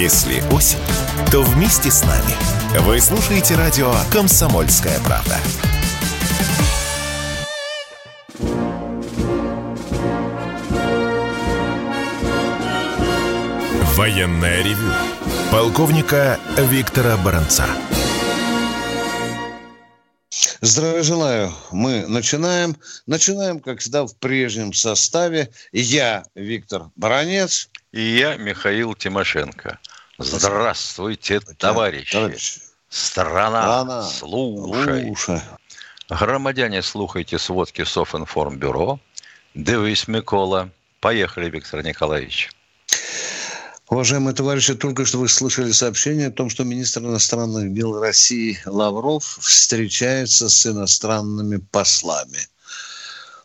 Если осень, то вместе с нами. Вы слушаете радио «Комсомольская правда». Военная ревю. Полковника Виктора Баранца. Здравия желаю. Мы начинаем. Начинаем, как всегда, в прежнем составе. Я Виктор Баранец. И я Михаил Тимошенко. Здравствуйте, товарищи. товарищи. Страна, Страна слушай. слушай. Громадяне, слухайте сводки Софинформбюро. Дивись, Микола. Поехали, Виктор Николаевич. Уважаемые товарищи, только что вы слышали сообщение о том, что министр иностранных дел России Лавров встречается с иностранными послами.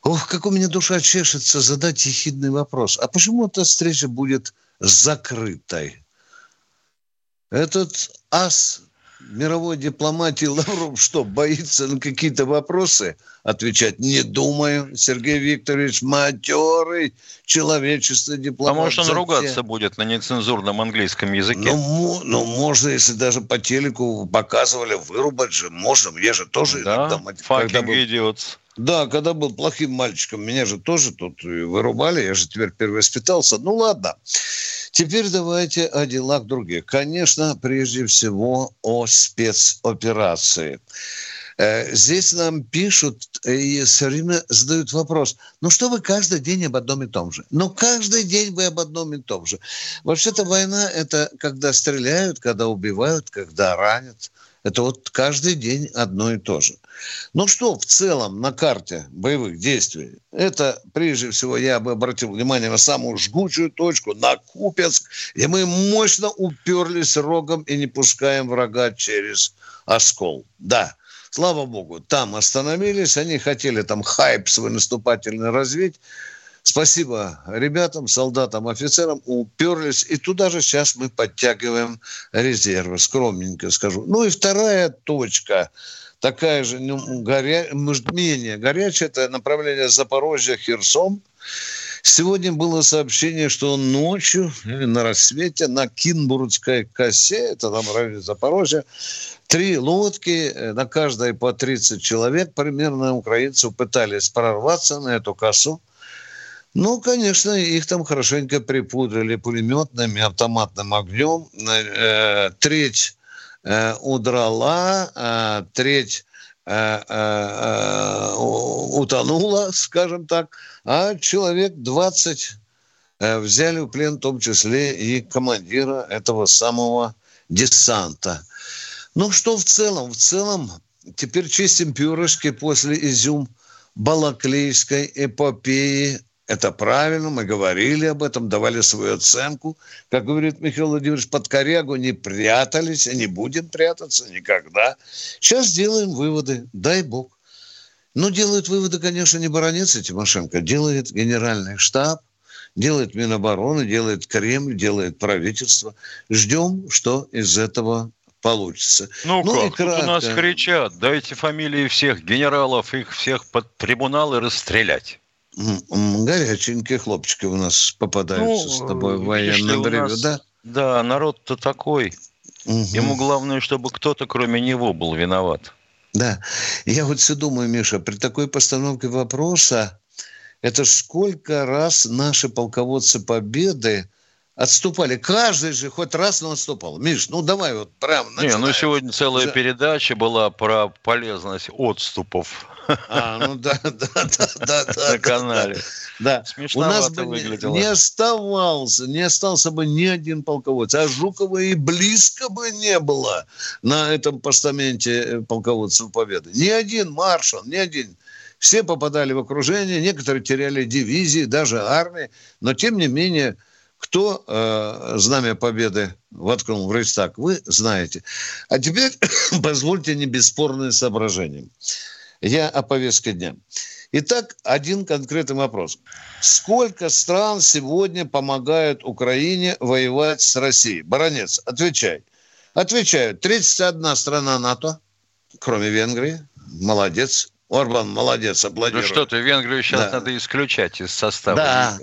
Ох, как у меня душа чешется задать ехидный вопрос. А почему эта встреча будет закрытой? Этот ас мировой дипломатии Лавров что, боится на какие-то вопросы отвечать? Не думаю. Сергей Викторович матерый человечество дипломат. А может он ругаться будет на нецензурном английском языке? Ну, ну, можно, если даже по телеку показывали, вырубать же можно. Я же тоже да? иногда... Когда был... идиот. Да, когда был плохим мальчиком, меня же тоже тут вырубали, я же теперь перевоспитался. Ну ладно. Теперь давайте о делах других. Конечно, прежде всего о спецоперации. Э, здесь нам пишут и все время задают вопрос, ну что вы каждый день об одном и том же? Ну каждый день вы об одном и том же. Вообще-то война – это когда стреляют, когда убивают, когда ранят. Это вот каждый день одно и то же. Ну что в целом на карте боевых действий? Это, прежде всего, я бы обратил внимание на самую жгучую точку, на Купецк, где мы мощно уперлись рогом и не пускаем врага через оскол. Да, слава богу, там остановились, они хотели там хайп свой наступательный развить, Спасибо ребятам, солдатам, офицерам, уперлись. И туда же сейчас мы подтягиваем резервы, скромненько скажу. Ну и вторая точка, такая же, ну, горя... менее горячая, это направление Запорожья-Херсон. Сегодня было сообщение, что ночью или на рассвете на Кинбургской косе, это там районе Запорожья, три лодки, э, на каждой по 30 человек примерно украинцы пытались прорваться на эту косу. Ну, конечно, их там хорошенько припудрили пулеметным и автоматным огнем. Э, треть э, удрала, э, треть э, утонула, скажем так, а человек 20 э, взяли в плен, в том числе и командира этого самого десанта. Ну, что в целом? В целом, теперь чистим пюрешки после изюм Балаклейской эпопеи это правильно, мы говорили об этом, давали свою оценку. Как говорит Михаил Владимирович, под корягу не прятались и не будем прятаться никогда. Сейчас делаем выводы, дай бог. Но делают выводы, конечно, не баронец и Тимошенко, делает генеральный штаб, делает Минобороны, делает Кремль, делает правительство. Ждем, что из этого получится. Ну, ну как, тут у нас кричат, дайте фамилии всех генералов, их всех под трибунал и расстрелять. Горяченькие хлопчики у нас попадаются ну, с тобой в военное время, нас, да? Да, народ-то такой. Угу. Ему главное, чтобы кто-то кроме него был виноват. Да. Я вот все думаю, Миша, при такой постановке вопроса, это сколько раз наши полководцы Победы отступали. Каждый же хоть раз но отступал. Миш, ну давай вот прям начинаем. Не, ну сегодня целая передача была про полезность отступов. А, ну да, да, да, да, да. На канале. Да. У нас бы выглядело. не оставался, не остался бы ни один полководец. А Жукова и близко бы не было на этом постаменте э, полководцев Победы. Ни один маршал, ни один. Все попадали в окружение, некоторые теряли дивизии, даже армии. Но, тем не менее, кто э, знамя победы воткнул в Рейхстаг, вы знаете. А теперь позвольте не бесспорные соображения. Я о повестке дня. Итак, один конкретный вопрос. Сколько стран сегодня помогают Украине воевать с Россией? Баронец, отвечай. Отвечаю. 31 страна НАТО, кроме Венгрии. Молодец. Орбан, молодец, аплодирую. Ну что ты, Венгрию сейчас да. надо исключать из состава. Да.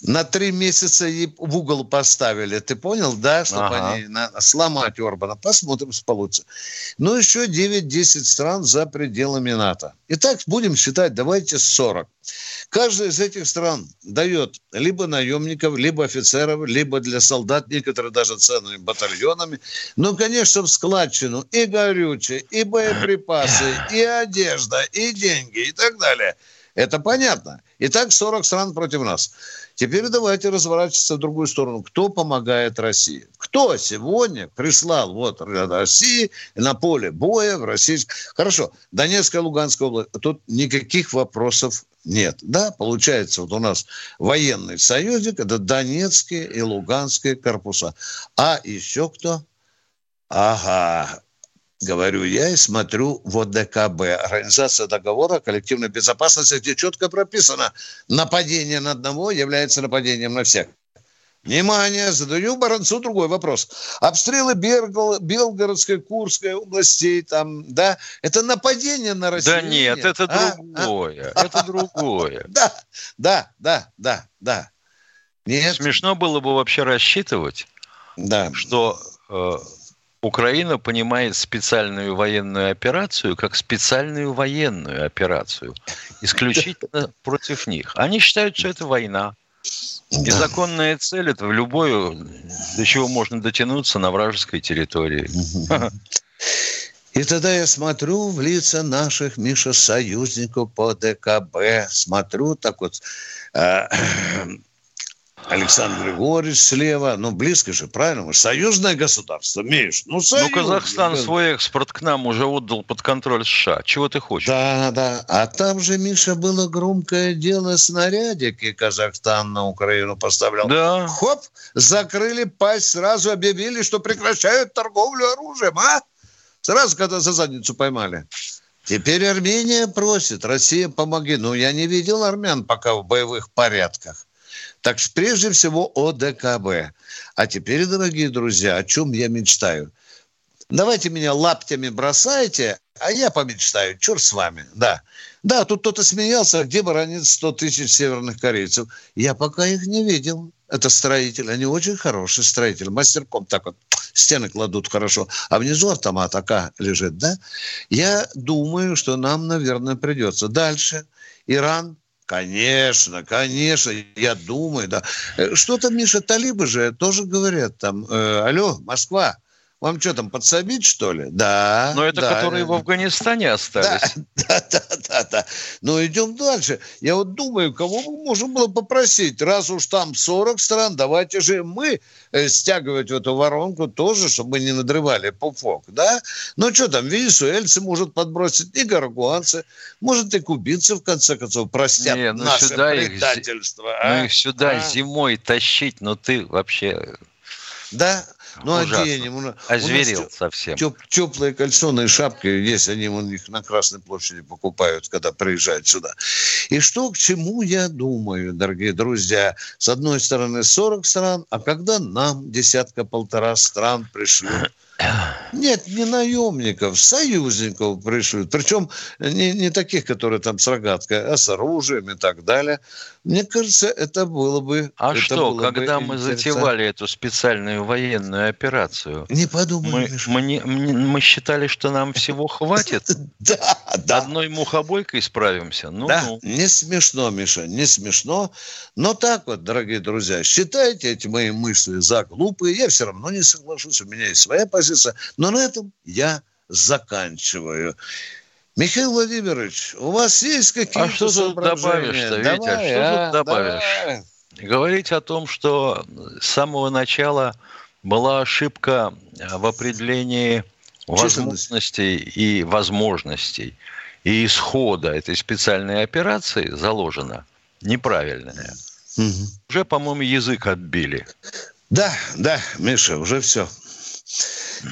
На три месяца в угол поставили. Ты понял, да? Чтобы ага. они на, сломать Орбана. Посмотрим, что получится. Ну, еще 9-10 стран за пределами НАТО. Итак, будем считать, давайте 40. Каждая из этих стран дает либо наемников, либо офицеров, либо для солдат, некоторые даже ценными батальонами. Ну, конечно, в складчину и горючее, и боеприпасы, и одежда, и деньги, и так далее. Это понятно. Итак, 40 стран против нас. Теперь давайте разворачиваться в другую сторону. Кто помогает России? Кто сегодня прислал вот России на поле боя в российском... Хорошо, Донецкая, Луганская область. Тут никаких вопросов нет. Да, получается, вот у нас военный союзник, это Донецкие и Луганские корпуса. А еще кто? Ага, говорю я и смотрю в ОДКБ, Организация договора о коллективной безопасности, где четко прописано, нападение на одного является нападением на всех. Внимание, задаю Баранцу другой вопрос. Обстрелы Бергл, Белгородской, Курской областей, там, да, это нападение на Россию? Да нет, это а? другое, а? это другое. Да, да, да, да, да. Нет. Смешно было бы вообще рассчитывать, да. что э, Украина понимает специальную военную операцию как специальную военную операцию, исключительно против них. Они считают, что это война. И законная цель – это в любую, до чего можно дотянуться на вражеской территории. И тогда я смотрю в лица наших, Миша, союзников по ДКБ, смотрю так вот, э, Александр Григорьевич слева. Ну, близко же, правильно? Мы союзное государство, Миш. Ну, союз. Ну, Казахстан свой экспорт к нам уже отдал под контроль США. Чего ты хочешь? Да, да. А там же, Миша, было громкое дело снарядики Казахстан на Украину поставлял. Да. Хоп, закрыли пасть, сразу объявили, что прекращают торговлю оружием, а? Сразу, когда за задницу поймали. Теперь Армения просит, Россия помоги. Ну, я не видел армян пока в боевых порядках. Так что прежде всего о ДКБ. А теперь, дорогие друзья, о чем я мечтаю? Давайте меня лаптями бросайте, а я помечтаю. Черт с вами. Да. Да, тут кто-то смеялся, где баронит 100 тысяч северных корейцев. Я пока их не видел. Это строитель. Они очень хорошие строители. Мастерком так вот стены кладут хорошо. А внизу автомат АК лежит, да? Я думаю, что нам, наверное, придется. Дальше. Иран Конечно, конечно, я думаю, да. Э, что-то, Миша, талибы же тоже говорят там, э, алло, Москва, вам что там, подсобить, что ли? Да. Но это да, которые да. в Афганистане остались. Да, да, да, да, да. Но идем дальше. Я вот думаю, кого мы можем было попросить, раз уж там 40 стран, давайте же мы э, стягивать в эту воронку тоже, чтобы мы не надрывали пуфок, да? Ну что там, венесуэльцы может подбросить, и гаргуанцы, может и кубинцы, в конце концов, простят не, ну наше сюда предательство. Их, а? Ну их сюда а? зимой тащить, но ты вообще... Да, ну, Ужасно. оденем. Озверел у совсем. Теп, теплые кальсоны шапки есть, они у них на Красной площади покупают, когда приезжают сюда. И что к чему я думаю, дорогие друзья? С одной стороны 40 стран, а когда нам десятка-полтора стран пришлют нет, не наемников, союзников пришлют. Причем не, не таких, которые там с рогаткой, а с оружием и так далее. Мне кажется, это было бы... А что, когда мы затевали эту специальную военную операцию... Не подумай, мы, мы, не, мы считали, что нам всего хватит? Да, да. Одной мухобойкой справимся? Ну, да, не смешно, Миша, не смешно. Но так вот, дорогие друзья, считайте эти мои мысли за глупые. Я все равно не соглашусь, у меня есть своя позиция. Но на этом я заканчиваю. Михаил Владимирович, у вас есть какие-то А что тут добавишь-то, Витя? Давай, что а, тут добавишь? Давай. Говорить о том, что с самого начала была ошибка в определении возможностей и возможностей и исхода этой специальной операции заложена неправильная. Угу. Уже, по-моему, язык отбили. Да, да, Миша, уже все.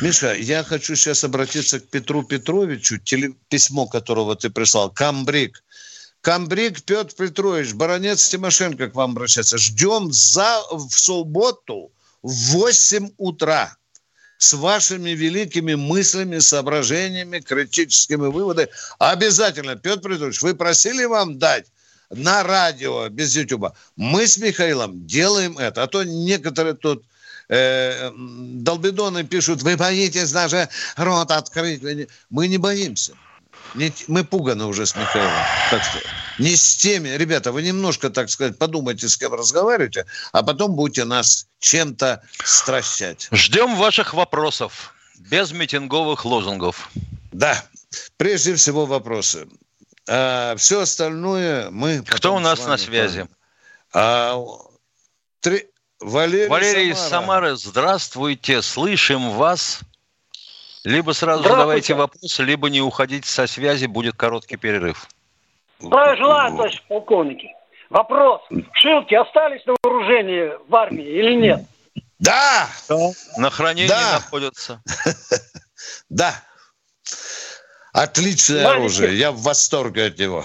Миша, я хочу сейчас обратиться к Петру Петровичу, теле, письмо которого ты прислал. Камбрик. Камбрик Петр Петрович, баронец Тимошенко к вам обращается. Ждем за, в субботу в 8 утра с вашими великими мыслями, соображениями, критическими выводами. Обязательно, Петр Петрович, вы просили вам дать на радио, без Ютуба. Мы с Михаилом делаем это. А то некоторые тут э, долбидоны пишут, вы боитесь даже рот открыть. Мы не боимся. Не, мы пуганы уже с Михаилом. Так что не с теми. Ребята, вы немножко, так сказать, подумайте, с кем разговариваете, а потом будете нас чем-то стращать. Ждем ваших вопросов. Без митинговых лозунгов. Да. Прежде всего вопросы. А все остальное мы... Кто у нас на связи? А, три... Валерий, Валерий Самара. Самары, здравствуйте, слышим вас. Либо сразу задавайте вопросы, либо не уходите со связи, будет короткий перерыв. Здравия желаю, товарищ полковники. Вопрос. Шилки остались на вооружении в армии или нет? Да! На хранении да. находятся. Да. Отличное оружие. Я в восторге от него.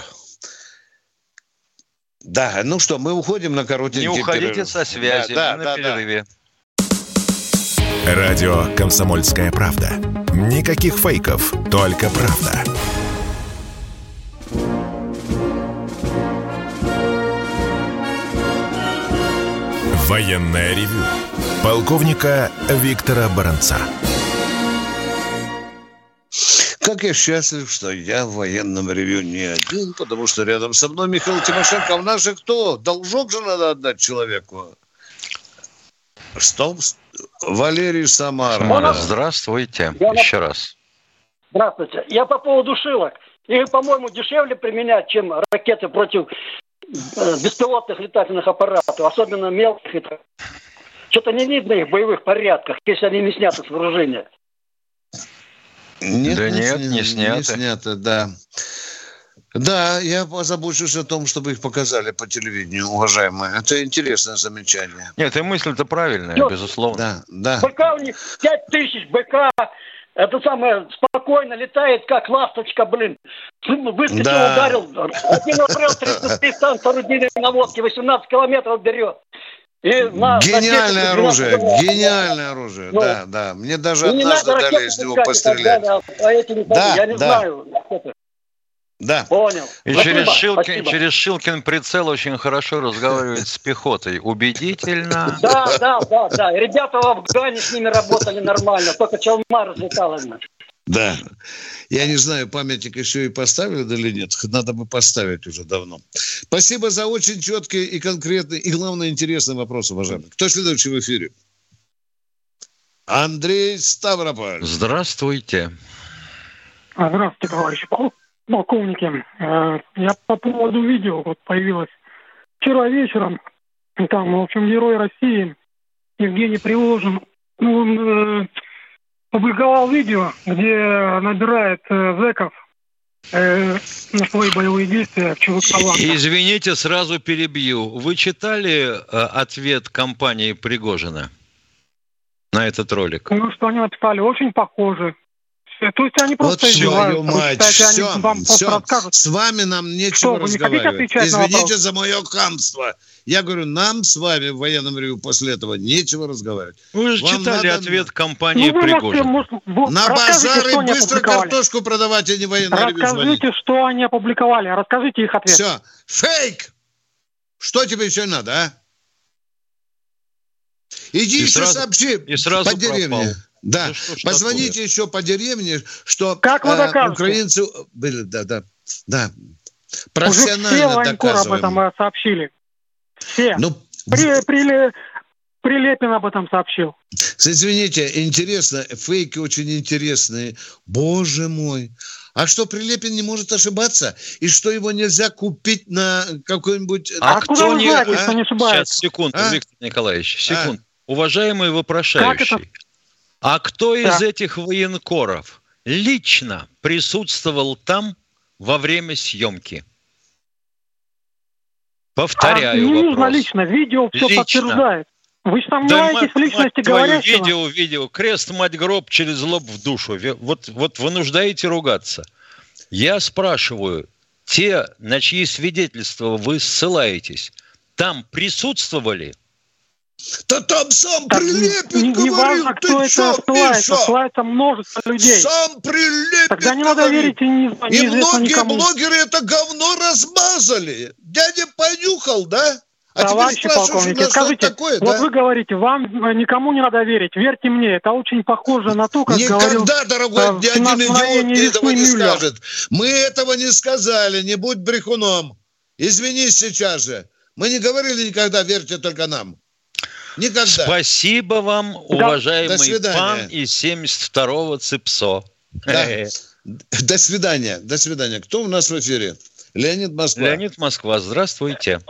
Да, ну что, мы уходим на коротенький Не уходите перерыв. со связи, да, да, на да, перерыве. Да. Радио «Комсомольская правда». Никаких фейков, только правда. Военная ревю. Полковника Виктора Баранца. Как я счастлив, что я в военном ревю не один, потому что рядом со мной Михаил Тимошенко. А нас же кто? Должок же надо отдать человеку. Стоп. Валерий Самара. Самара. Здравствуйте. Я Еще на... раз. Здравствуйте. Я по поводу шилок. Их, по-моему, дешевле применять, чем ракеты против э, беспилотных летательных аппаратов, особенно мелких. Что-то не видно их в боевых порядках, если они не сняты с вооружения. Нет, да не нет, не снято. Не снято, да. Да, я позабочусь о том, чтобы их показали по телевидению, уважаемые. Это интересное замечание. Нет, и мысль-то правильная, Нет. безусловно. Да, да. БК у них 5 тысяч БК. Это самое, спокойно летает, как ласточка, блин. Выскочил, да. ударил. Один обрел 33 танк орудийной наводки, 18 километров берет. И на, гениальное на оружие, гениальное оружие, ну, да, да. Мне даже однажды дали из него пострелять. Далее, а эти не да, я не да. знаю. Да. Понял. И через, Шилкин, через Шилкин прицел очень хорошо разговаривает с пехотой. Убедительно. Да, да, да, да. Ребята в Афгане с ними работали нормально, только Чалма разлетала. Да. Я не знаю, памятник еще и поставили или нет. Надо бы поставить уже давно. Спасибо за очень четкий и конкретный, и, главное, интересный вопрос, уважаемый. Кто следующий в эфире? Андрей Ставрополь. Здравствуйте. А, здравствуйте, товарищи полковники. Э, я по поводу видео вот появилось вчера вечером. Там, в общем, герой России Евгений Приложен. Ну, он опубликовал видео, где набирает э, зэков э, на свои боевые действия в ЧВК Извините, сразу перебью. Вы читали э, ответ компании Пригожина на этот ролик? Ну, что они написали? Очень похоже. То есть они просто вот твою мать, все, они вам все, расскажут. с вами нам нечего что, разговаривать. Не Извините за мое хамство. Я говорю, нам с вами в военном ревю после этого нечего разговаривать. Вы же Вам читали надо... ответ компании ну, Пригожин. Можете, На базары быстро картошку продавать, а не военное ревю Расскажите, что они опубликовали. Расскажите их ответ. Все. Фейк! Что тебе еще надо, а? Иди и еще сразу, сообщи и сразу по деревне. Пропал. Да, ну, что позвоните такое? еще по деревне, что как вы э, украинцы были, да, да, да, профессионально Уже все военкоры об этом сообщили. Все. Ну, при, при, Прилепин об этом сообщил. Извините, интересно, фейки очень интересные. Боже мой. А что, Прилепин не может ошибаться? И что его нельзя купить на какой-нибудь... А, а кто не... Знаете, а? не ошибается? Сейчас, секунду, а? Виктор Николаевич, секунду. А? Уважаемый вопрошающий, а кто да. из этих военкоров лично присутствовал там во время съемки? Повторяю а, не вопрос. нужно лично, видео все лично. подтверждает. Вы же сомневаетесь да, в личности мать говорящего? Видео, видео, крест, мать, гроб через лоб в душу. Вот, вот вынуждаете ругаться. Я спрашиваю, те, на чьи свидетельства вы ссылаетесь, там присутствовали? Да там сам так, Прилепин не, говорил, важно, кто ты это ссылается, ссылается множество людей. Сам Прилепин Тогда не надо верить и не, И многие никому. блогеры это говно размазали. Дядя понюхал, да? А Товарищи полковники, скажите, такое, вот да? вы говорите, вам никому не надо верить, верьте мне, это очень похоже на то, как Никогда, говорил... дорогой, э, ни один идиот этого не Мюллер. скажет. Мы этого не сказали, не будь брехуном. Извинись сейчас же. Мы не говорили никогда, верьте только нам. Никогда. Спасибо вам, уважаемый да. пан из 72-го ЦИПСО. Да. До свидания. До свидания. Кто у нас в эфире? Леонид Москва. Леонид Москва, здравствуйте.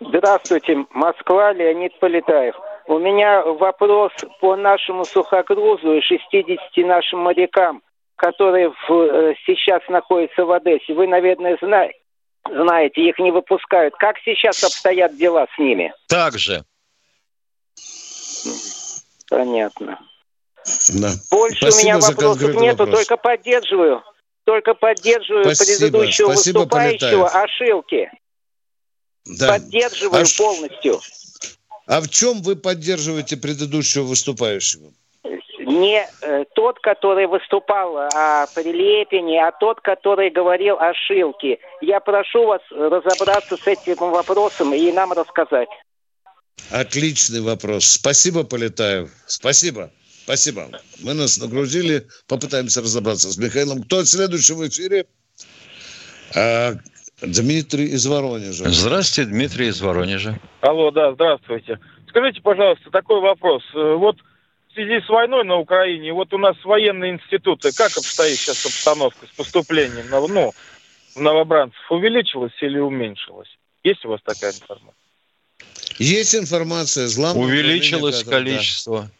Здравствуйте, Москва, Леонид Полетаев. У меня вопрос по нашему сухогрузу и 60 нашим морякам, которые в, э, сейчас находятся в Одессе. Вы, наверное, знаете, знаете, их не выпускают. Как сейчас обстоят дела с ними? Так же. Понятно. Да. Больше Спасибо у меня вопросов нету, вопрос. только поддерживаю. Только поддерживаю Спасибо. предыдущего Спасибо, выступающего Полетаев. Ошилки. Да. Поддерживаю а полностью. А в чем вы поддерживаете предыдущего выступающего? Не э, тот, который выступал о Прилепине, а тот, который говорил о Шилке. Я прошу вас разобраться с этим вопросом и нам рассказать. Отличный вопрос. Спасибо, Полетаев. Спасибо. Спасибо. Мы нас нагрузили. Попытаемся разобраться с Михаилом. Кто следующий в эфире? А, Дмитрий из Воронежа. Здравствуйте, Дмитрий из Воронежа. Алло, да, здравствуйте. Скажите, пожалуйста, такой вопрос. Э, вот в связи с войной на Украине, вот у нас военные институты, как обстоит сейчас обстановка с поступлением ну, в новобранцев? Увеличилась или уменьшилась? Есть у вас такая информация? Есть информация. Злам Увеличилось количество. Да.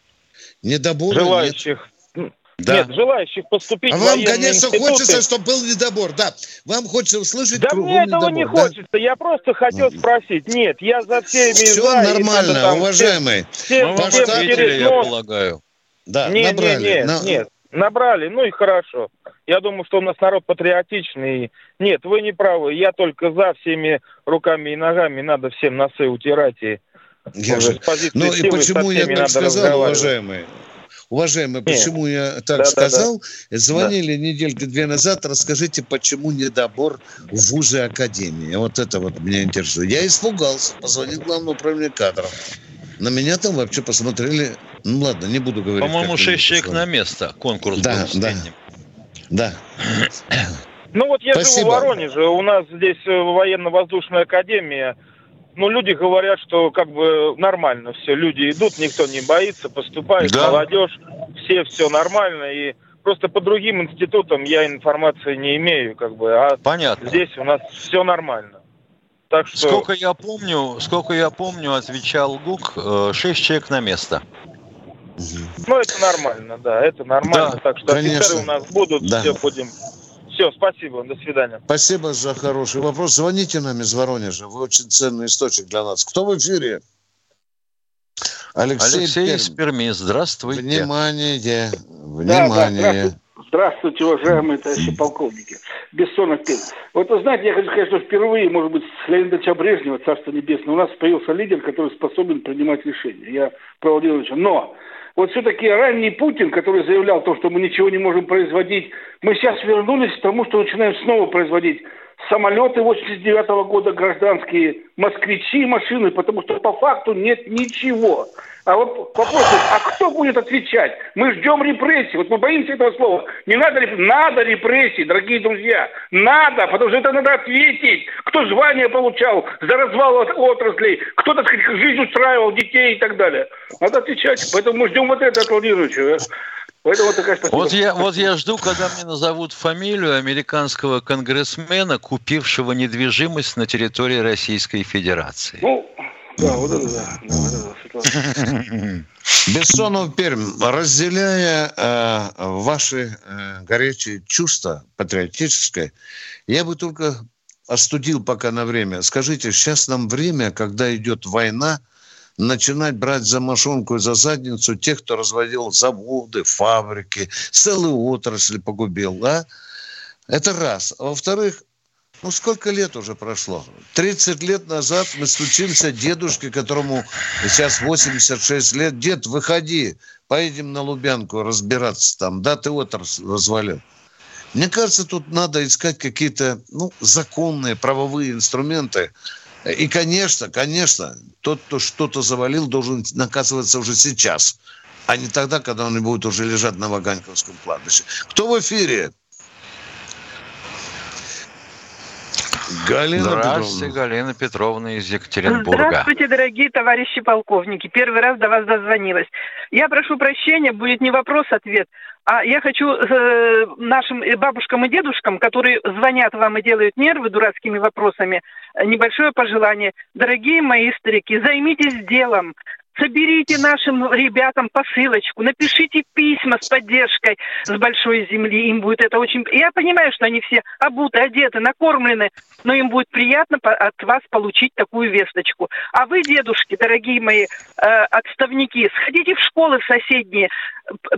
Недобора Желающих нет. Да. Нет, желающих поступить А вам, конечно, институты... хочется, чтобы был недобор, да. Вам хочется услышать Да мне этого недобор, не да? хочется, я просто хотел спросить. Нет, я за всеми Все знаю, нормально, там, уважаемый. Все, все, все через я полагаю. Да, нет, набрали. Нет, нет, На... нет, набрали, ну и хорошо. Я думаю, что у нас народ патриотичный. Нет, вы не правы, я только за всеми руками и ногами, надо всем носы утирать и... Я же... Ну и почему я так сказал, уважаемые? Уважаемый, почему Нет. я так да, сказал? Да, да. Звонили да. недельки две назад, расскажите, почему недобор в вузы Академии. Вот это вот меня интересует. Я испугался, позвонил главному управлению кадров. На меня там вообще посмотрели, ну ладно, не буду говорить. По-моему, шесть человек на место конкурс да, был да. Да. Ну вот я Спасибо. живу в Воронеже, у нас здесь э, военно-воздушная академия, ну, люди говорят, что как бы нормально все. Люди идут, никто не боится, поступает, да. молодежь, все все нормально. И просто по другим институтам я информации не имею, как бы. А Понятно. здесь у нас все нормально. Так что... Сколько я помню, сколько я помню, отвечал ГУК, э, шесть человек на место. Ну, это нормально, да, это нормально. Да, так что конечно. офицеры у нас будут, да. все будем все, спасибо, до свидания. Спасибо за хороший вопрос. Звоните нам из Воронежа. Вы очень ценный источник для нас. Кто в эфире? Алексей, Алексей Пермь. из Перми. Здравствуйте. Внимание, внимание. Да, да, здравствуйте. уважаемые товарищи полковники. Бессонов Пермь. Вот вы знаете, я хочу сказать, что впервые, может быть, с Леонида Брежнева, Царство Небесное, у нас появился лидер, который способен принимать решения. Я про Владимира Но вот все-таки ранний Путин, который заявлял то, что мы ничего не можем производить, мы сейчас вернулись к тому, что начинаем снова производить самолеты 89 -го года, гражданские, москвичи, машины, потому что по факту нет ничего. А вот вопрос, а кто будет отвечать? Мы ждем репрессий. Вот мы боимся этого слова. Не надо. Надо репрессий, дорогие друзья. Надо, потому что это надо ответить. Кто звание получал за развал от отраслей, кто, так сказать, жизнь устраивал, детей и так далее. Надо отвечать. Поэтому мы ждем вот это от Владимировича. Поэтому вот, такая вот, я, вот я жду, когда мне назовут фамилию американского конгрессмена, купившего недвижимость на территории Российской Федерации. Ну, да, вот это да. да, да Бессонов Пермь, разделяя э, ваши э, горячие чувства патриотическое, я бы только остудил пока на время. Скажите, сейчас нам время, когда идет война, начинать брать за мошонку и за задницу тех, кто разводил заводы, фабрики, целую отрасль погубил, да? Это раз. А во-вторых, Ну, сколько лет уже прошло? 30 лет назад мы стучимся дедушке, которому сейчас 86 лет. Дед, выходи, поедем на Лубянку разбираться там. Да, ты отрасль развалил. Мне кажется, тут надо искать какие-то ну, законные правовые инструменты. И, конечно, конечно, тот, кто что-то завалил, должен наказываться уже сейчас, а не тогда, когда он будет уже лежать на Ваганьковском кладбище. Кто в эфире? Галина Здравствуйте, Петровна. Галина Петровна из Екатеринбурга. Здравствуйте, дорогие товарищи полковники. Первый раз до вас дозвонилась. Я прошу прощения, будет не вопрос-ответ, а я хочу э, нашим бабушкам и дедушкам, которые звонят вам и делают нервы дурацкими вопросами, небольшое пожелание. Дорогие мои старики, займитесь делом. Соберите нашим ребятам посылочку, напишите письма с поддержкой с большой земли. Им будет это очень... Я понимаю, что они все обуты, одеты, накормлены, но им будет приятно от вас получить такую весточку. А вы, дедушки, дорогие мои э, отставники, сходите в школы в соседние,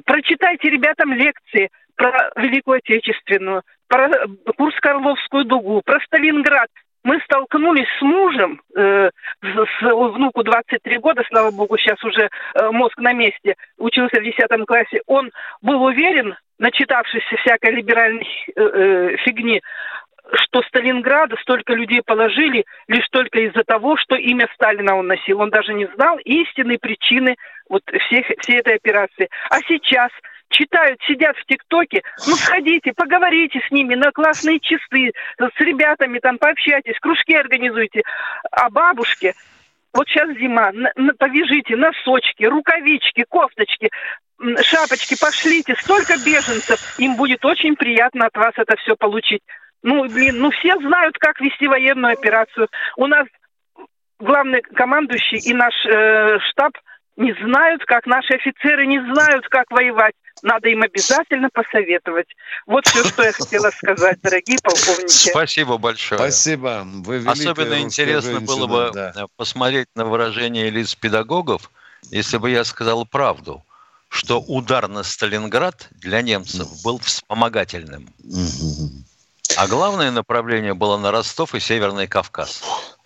прочитайте ребятам лекции про Великую Отечественную, про Курско-Орловскую дугу, про Сталинград мы столкнулись с мужем, э, с, с внуку 23 года, слава богу, сейчас уже э, мозг на месте, учился в 10 классе. Он был уверен, начитавшись всякой либеральной э, э, фигни, что Сталинграда столько людей положили лишь только из-за того, что имя Сталина он носил. Он даже не знал истинной причины вот всех, всей этой операции. А сейчас читают, сидят в ТикТоке, ну сходите, поговорите с ними на классные часы, с ребятами там пообщайтесь, кружки организуйте. А бабушке, вот сейчас зима, повяжите носочки, рукавички, кофточки, шапочки, пошлите, столько беженцев, им будет очень приятно от вас это все получить. Ну, блин, ну все знают, как вести военную операцию. У нас главный командующий и наш э, штаб не знают, как наши офицеры не знают, как воевать. Надо им обязательно посоветовать. Вот все, что я хотела сказать, дорогие полковники. Спасибо большое. Спасибо. Вы Особенно интересно женщина, было бы да. посмотреть на выражение лиц педагогов, если бы я сказал правду, что удар на Сталинград для немцев был вспомогательным. А главное направление было на Ростов и Северный Кавказ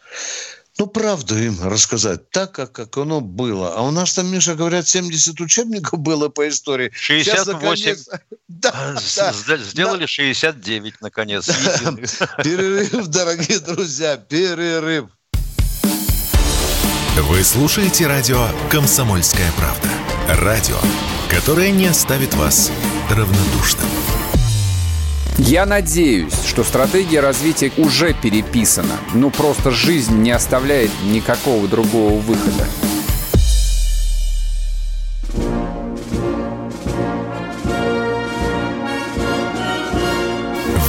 ну, правду им рассказать, так, как, как оно было. А у нас там, Миша, говорят, 70 учебников было по истории. 68. Наконец... Да, а, да, Сделали да. 69, наконец. Перерыв, дорогие друзья, перерыв. Вы слушаете радио «Комсомольская правда». Радио, которое не оставит вас равнодушным. Я надеюсь, что стратегия развития уже переписана. Ну, просто жизнь не оставляет никакого другого выхода.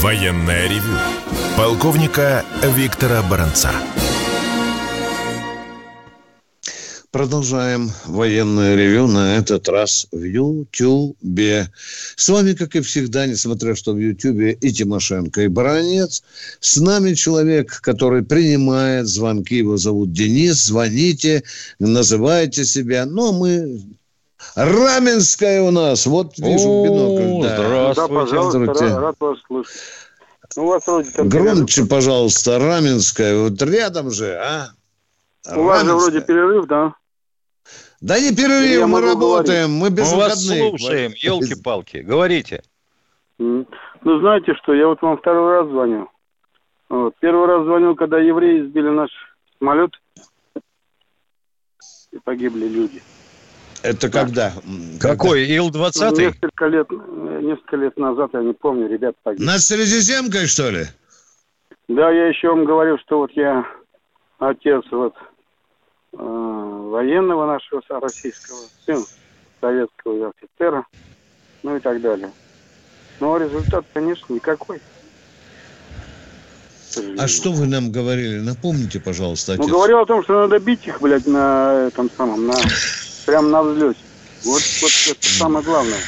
Военная ревю. Полковника Виктора Баранца. Продолжаем военное ревю на этот раз в Ютубе. С вами, как и всегда, несмотря что в Ютубе и Тимошенко, и Баранец, с нами человек, который принимает звонки, его зовут Денис, звоните, называйте себя. Но мы Раменская у нас. Вот вижу О, бинокль. Да. Здравствуйте. Да, пожалуйста, здравствуйте. рад вас слышать. Ну, у вас вроде Громче, пожалуйста, Раменская. Вот рядом же, а? У вас же вроде перерыв, да? Да не перерыв, мы работаем, говорить. мы без мы вас слушаем, елки-палки, говорите. Ну, знаете что, я вот вам второй раз звоню. Вот. Первый раз звонил, когда евреи сбили наш самолет, и погибли люди. Это да. когда? Какой? Ил-20? Ну, несколько лет, несколько лет назад, я не помню, ребят погибли. На Средиземкой, что ли? Да, я еще вам говорил, что вот я отец вот Э, военного нашего российского, сын советского офицера, ну и так далее. Но результат, конечно, никакой. А что вы нам говорили? Напомните, пожалуйста, отец. Ну, говорил о том, что надо бить их, блядь, на этом самом, на, прям на взлете. Вот, вот это самое главное.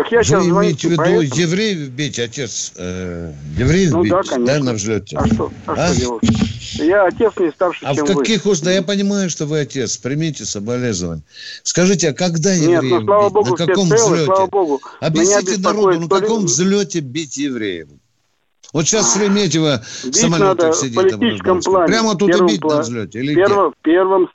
Так я сейчас Вы имеете в виду поэтому... евреев бить, отец? Э, евреев ну, бить, да, конечно. да, на взлете? А что, а, а? что делать? Я отец не старше, а вы. А в каких условиях? Я понимаю, что вы отец. Примите соболезнования. Скажите, а когда евреев Нет, ну, слава бить? Богу, на каком целы, взлете? Слава Богу. Объясните народу, на каком взлете бить евреев? Вот сейчас в Шереметьево самолетик сидит. В политическом плане. Прямо тут убить на взлете? Или в первом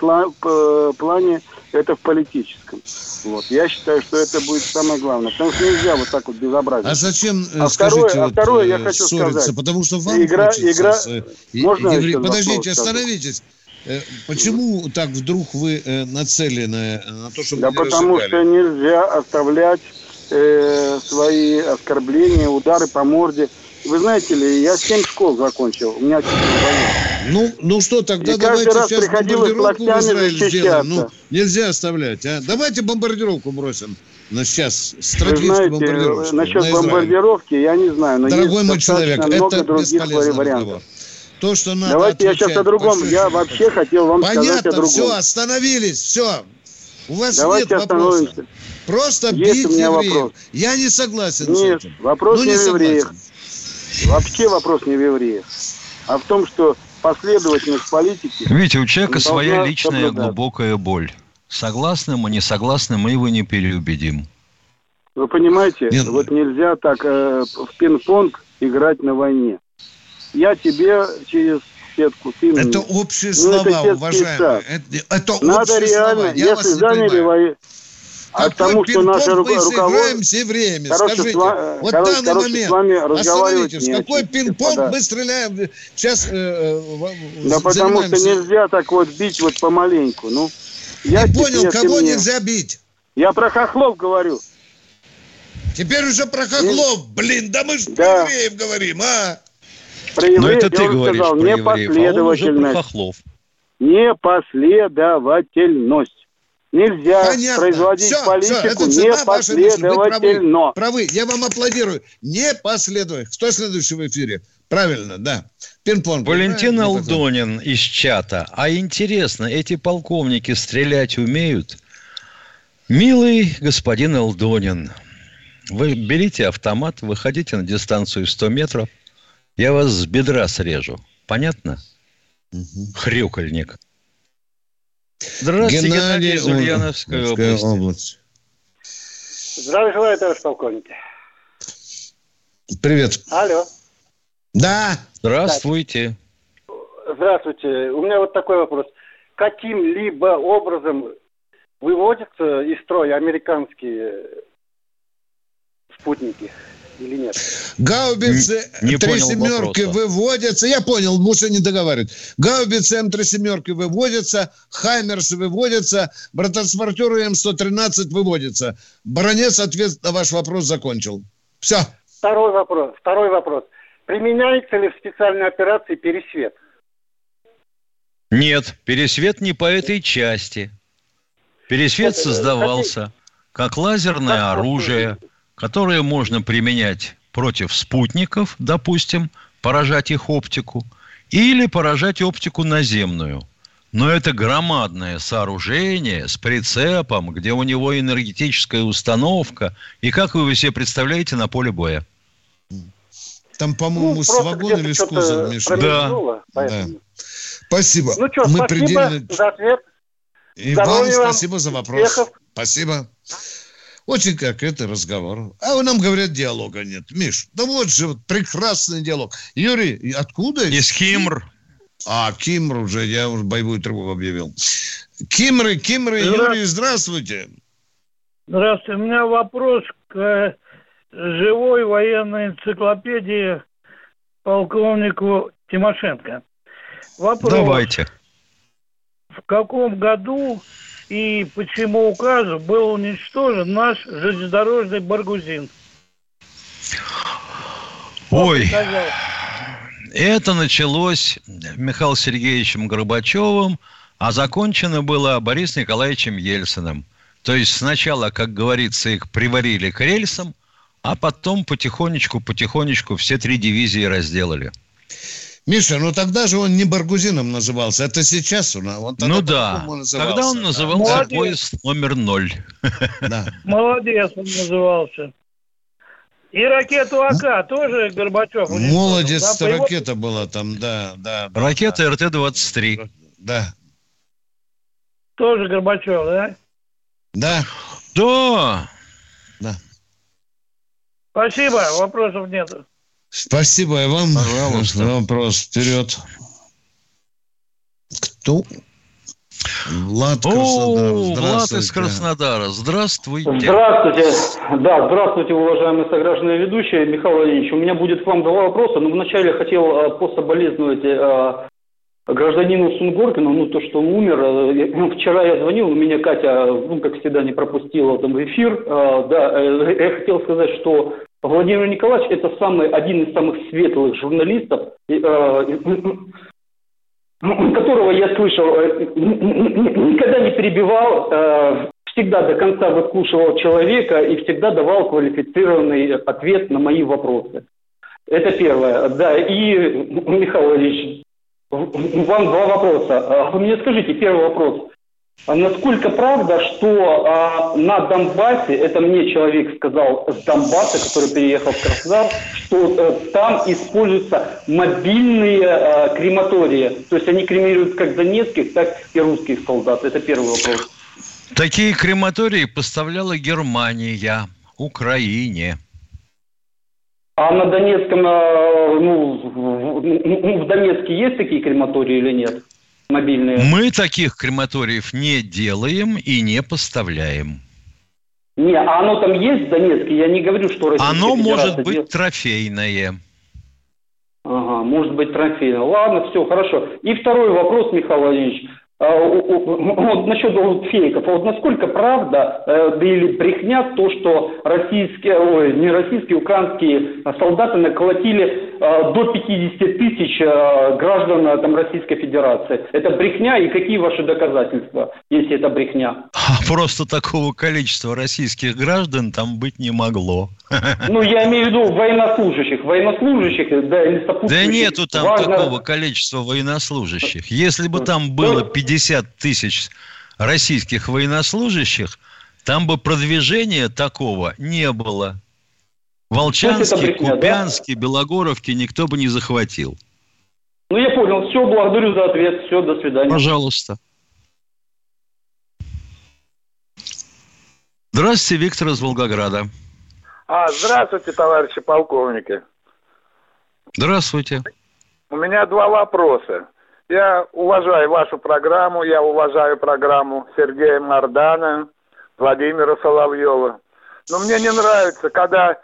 плане это в политическом. Вот. Я считаю, что это будет самое главное. Потому что нельзя вот так вот безобразить. А зачем, э, а скажите, второе, а второе я э, хочу ссориться? сказать. Потому что вам игра, игра... С, Можно евре... Подождите, остановитесь. Сказать? Почему так вдруг вы нацелены на то, чтобы Да потому что нельзя оставлять э, свои оскорбления, удары по морде. Вы знаете ли, я семь школ закончил. У меня ну, ну что, тогда и давайте сейчас бомбардировку в Израиль сделаем. Ну, нельзя оставлять, а? Давайте бомбардировку бросим. На сейчас стратегическую бомбардировку. Насчет на бомбардировки, я не знаю. Но Дорогой мой человек, это бесполезный разговор. То, что надо Давайте я сейчас о другом. Я вообще хотел вам Понятно, сказать о другом. все, остановились, все. У вас Давайте нет вопроса. Просто Есть бить евреев. Вопрос. Я не согласен нет, с этим. вопрос ну, не, не в евреях. Вообще вопрос не в евреях. А в том, что последовательность политики... Видите, у человека своя личная соблюдать. глубокая боль. Согласны мы, не согласны, мы его не переубедим. Вы понимаете, Нет. вот нельзя так э, в пинг-понг играть на войне. Я тебе через сетку, ты мне. Это общие ну, слова, это уважаемые. Это, это Надо реально, слова. Я если заняли войну, а к тому, что наше мы сыграем все время? Короче, Скажите, с, вот короче, данный короче, момент, с вами разговаривать с какой пинг-понг мы стреляем? Сейчас э, э, Да потому что нельзя так вот бить вот помаленьку. Ну, я не понял, кого мне... нельзя бить? Я про хохлов говорю. Теперь уже про хохлов. И... Блин, да мы же да. про евреев говорим, а? Про евреев, Но это ты говоришь сказал, про непоследовательность. А про хохлов. Непоследовательность. Нельзя Понятно. производить все, политику все, непоследовательно. Правы, я вам аплодирую. Непоследовательно. Кто следующий в эфире? Правильно, да. Пинг-понг. Валентин Алдонин из чата. А интересно, эти полковники стрелять умеют? Милый господин Алдонин, вы берите автомат, выходите на дистанцию 100 метров, я вас с бедра срежу. Понятно? Угу. Хрюкальник. Здравствуйте, Геннадий, Геннадий из Ульяновской области. область. Здравия желаю, товарищ полковник. Привет. Алло. Да. Здравствуйте. Здравствуйте. У меня вот такой вопрос. Каким-либо образом выводятся из строя американские спутники? Или нет? Гаубицы не, три семерки вопроса. выводятся. Я понял, Муша не договаривает. Гаубицы М3 семерки выводятся, Хаймерсы выводятся, бронетранспортеры М113 выводятся. Баронец ответ на ваш вопрос закончил. Все. Второй вопрос. Второй вопрос. Применяется ли в специальной операции пересвет? Нет, пересвет не по этой части. Пересвет создавался как лазерное оружие, которые можно применять против спутников, допустим, поражать их оптику, или поражать оптику наземную. Но это громадное сооружение с прицепом, где у него энергетическая установка, и как вы себе представляете на поле боя? Там, по-моему, ну, с вагона или с кузова, Миша? Да. да. Спасибо. Ну что, Мы спасибо предельно... за ответ. И Здоровья вам спасибо за вопрос. Успехов. Спасибо. Очень как это разговор. А нам говорят, диалога нет. Миш, да вот же вот прекрасный диалог. Юрий, откуда? Из Кимр. А, Кимр уже, я уже боевую тревогу объявил. Кимры, Кимры, Юрий, здравствуйте. Здравствуйте. У меня вопрос к э, живой военной энциклопедии полковнику Тимошенко. Вопрос. Давайте. В каком году и почему указом был уничтожен наш железнодорожный Баргузин. Ой, это началось Михаилом Сергеевичем Горбачевым, а закончено было Борисом Николаевичем Ельциным. То есть сначала, как говорится, их приварили к рельсам, а потом потихонечку-потихонечку все три дивизии разделали. Миша, ну тогда же он не Баргузином назывался, это сейчас он. он ну да, тогда он назывался да. поезд номер ноль. Да. Молодец он назывался. И ракету АК тоже Горбачев. Молодец, да, ракета его... была там, да, да. Ракета да. РТ-23. Да. Тоже Горбачев, да? Да. Да. Да. Спасибо, вопросов нету. Спасибо и вам. Пожалуйста. Вопрос вперед. Кто? Влад Краснодар. О, Влад из Краснодара. Здравствуйте. Здравствуйте. Да, здравствуйте, уважаемые сограждане ведущие. Михаил Владимирович, у меня будет к вам два вопроса. Но вначале хотел э, пособолезновать э, гражданину Сунгоркину, ну, то, что он умер. Э, ну, вчера я звонил, у меня Катя, ну, как всегда, не пропустила там эфир. Да, я хотел сказать, что Владимир Николаевич – это самый, один из самых светлых журналистов, которого я слышал, э, никогда не перебивал, э, всегда до конца выслушивал человека и всегда давал квалифицированный ответ на мои вопросы. Это первое. Да, и, Михаил Ильич, вам два вопроса. А вы мне скажите, первый вопрос. А насколько правда, что а, на Донбассе, это мне человек сказал с Донбасса, который переехал в Краснодар, что а, там используются мобильные а, крематории. То есть они кремируют как донецких, так и русских солдат. Это первый вопрос. Такие крематории поставляла Германия Украине. А на Донецком, а, ну, ну, в Донецке есть такие крематории или нет? Мобильные? Мы таких крематориев не делаем и не поставляем. Не, а оно там есть в Донецке? Я не говорю, что Российская Оно может быть делает... трофейное. Ага, может быть трофейное. Ладно, все, хорошо. И второй вопрос, Михаил Владимирович. А, вот насчет вот фейков, вот насколько правда э, да или брехня то, что российские, ой, не российские, украинские солдаты наколотили э, до 50 тысяч э, граждан там, Российской Федерации. Это брехня и какие ваши доказательства, если это брехня? Просто такого количества российских граждан там быть не могло. Ну, я имею в виду военнослужащих. Военнослужащих, да, или Да нету там Важно... такого количества военнослужащих. Если бы там было 50 тысяч российских военнослужащих, там бы продвижения такого не было. Волчанский, Купянский, да? Белогоровки никто бы не захватил. Ну, я понял. Все, благодарю за ответ. Все, до свидания. Пожалуйста. Здравствуйте, Виктор из Волгограда. А, здравствуйте, товарищи полковники. Здравствуйте. У меня два вопроса. Я уважаю вашу программу, я уважаю программу Сергея Мардана, Владимира Соловьева. Но мне не нравится, когда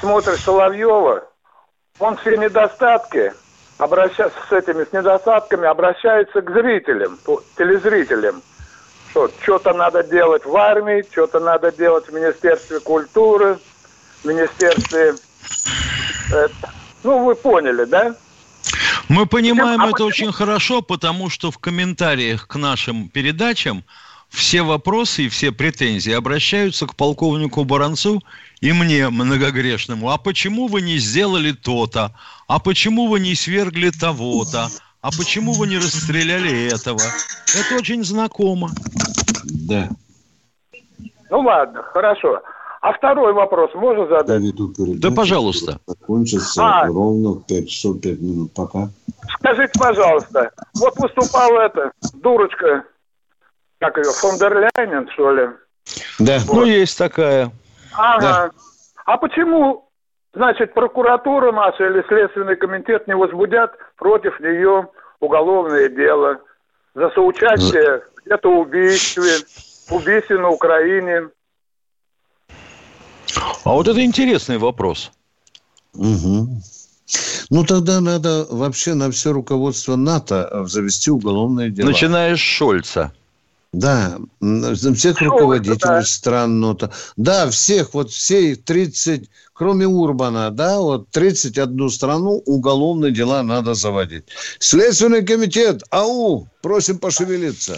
смотришь Соловьева, он все недостатки, обращаясь с этими с недостатками, обращается к зрителям, телезрителям что что-то надо делать в армии, что-то надо делать в Министерстве культуры, в Министерстве... Э, ну, вы поняли, да? Мы понимаем а это почему? очень хорошо, потому что в комментариях к нашим передачам все вопросы и все претензии обращаются к полковнику Баранцу и мне, многогрешному. А почему вы не сделали то-то? А почему вы не свергли того-то? а почему вы не расстреляли этого? Это очень знакомо. Да. Ну ладно, хорошо. А второй вопрос можно задать? Да, пожалуйста. Закончится а. ровно в 5 часов 5 минут. Пока. Скажите, пожалуйста, вот выступала эта дурочка, как ее, фон дер Ляйнен, что ли? Да. Вот. Ну, есть такая. Ага. Да. А почему значит, прокуратура наша или Следственный комитет не возбудят против нее уголовное дело за соучастие в где-то убийстве, убийстве на Украине. А вот это интересный вопрос. Угу. Ну, тогда надо вообще на все руководство НАТО завести уголовное дело. Начиная с Шольца. Да, всех Шольца, руководителей да. стран НАТО. Да, всех, вот все 30 кроме Урбана, да, вот 31 страну уголовные дела надо заводить. Следственный комитет, ау, просим пошевелиться.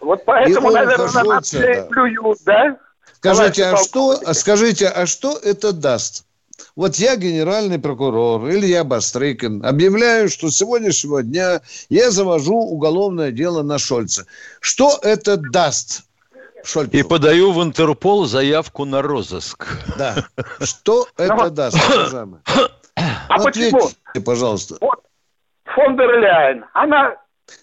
Вот поэтому, И наверное, на нас да. плюют, да? Скажите, а что, скажите, а что это даст? Вот я генеральный прокурор Илья Бастрыкин объявляю, что с сегодняшнего дня я завожу уголовное дело на Шольца. Что это даст? Шольцу. И подаю в Интерпол заявку на розыск. Да. Что это даст, уважаемый? А почему? пожалуйста. Вот фон дер Ляйн, она